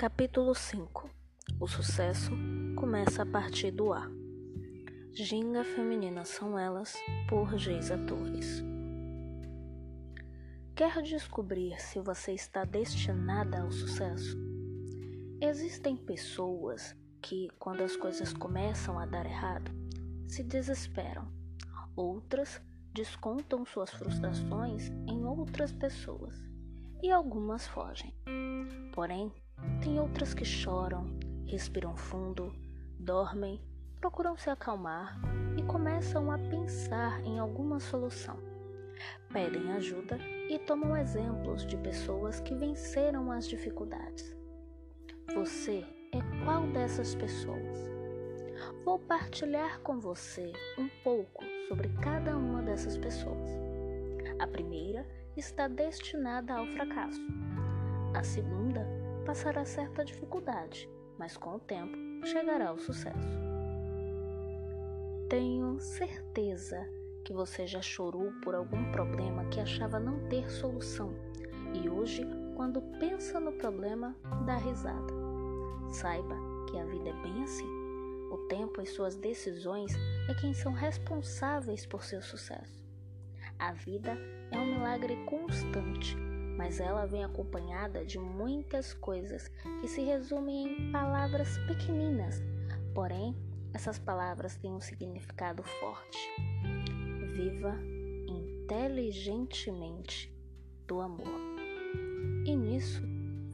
Capítulo 5 O sucesso começa a partir do A. Ginga Feminina São Elas, por Geisa Torres. Quer descobrir se você está destinada ao sucesso? Existem pessoas que, quando as coisas começam a dar errado, se desesperam. Outras descontam suas frustrações em outras pessoas e algumas fogem. Porém, tem outras que choram, respiram fundo, dormem, procuram se acalmar e começam a pensar em alguma solução. Pedem ajuda e tomam exemplos de pessoas que venceram as dificuldades. Você é qual dessas pessoas? Vou partilhar com você um pouco sobre cada uma dessas pessoas. A primeira está destinada ao fracasso. A segunda passará certa dificuldade, mas com o tempo chegará ao sucesso. Tenho certeza que você já chorou por algum problema que achava não ter solução e hoje, quando pensa no problema, dá risada. Saiba que a vida é bem assim. O tempo e suas decisões é quem são responsáveis por seu sucesso. A vida é um milagre constante mas ela vem acompanhada de muitas coisas que se resumem em palavras pequeninas, porém, essas palavras têm um significado forte. Viva inteligentemente do amor. E nisso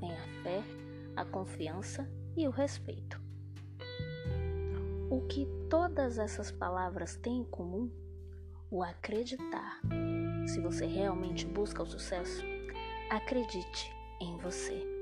vem a fé, a confiança e o respeito. O que todas essas palavras têm em comum? O acreditar. Se você realmente busca o sucesso, Acredite em você.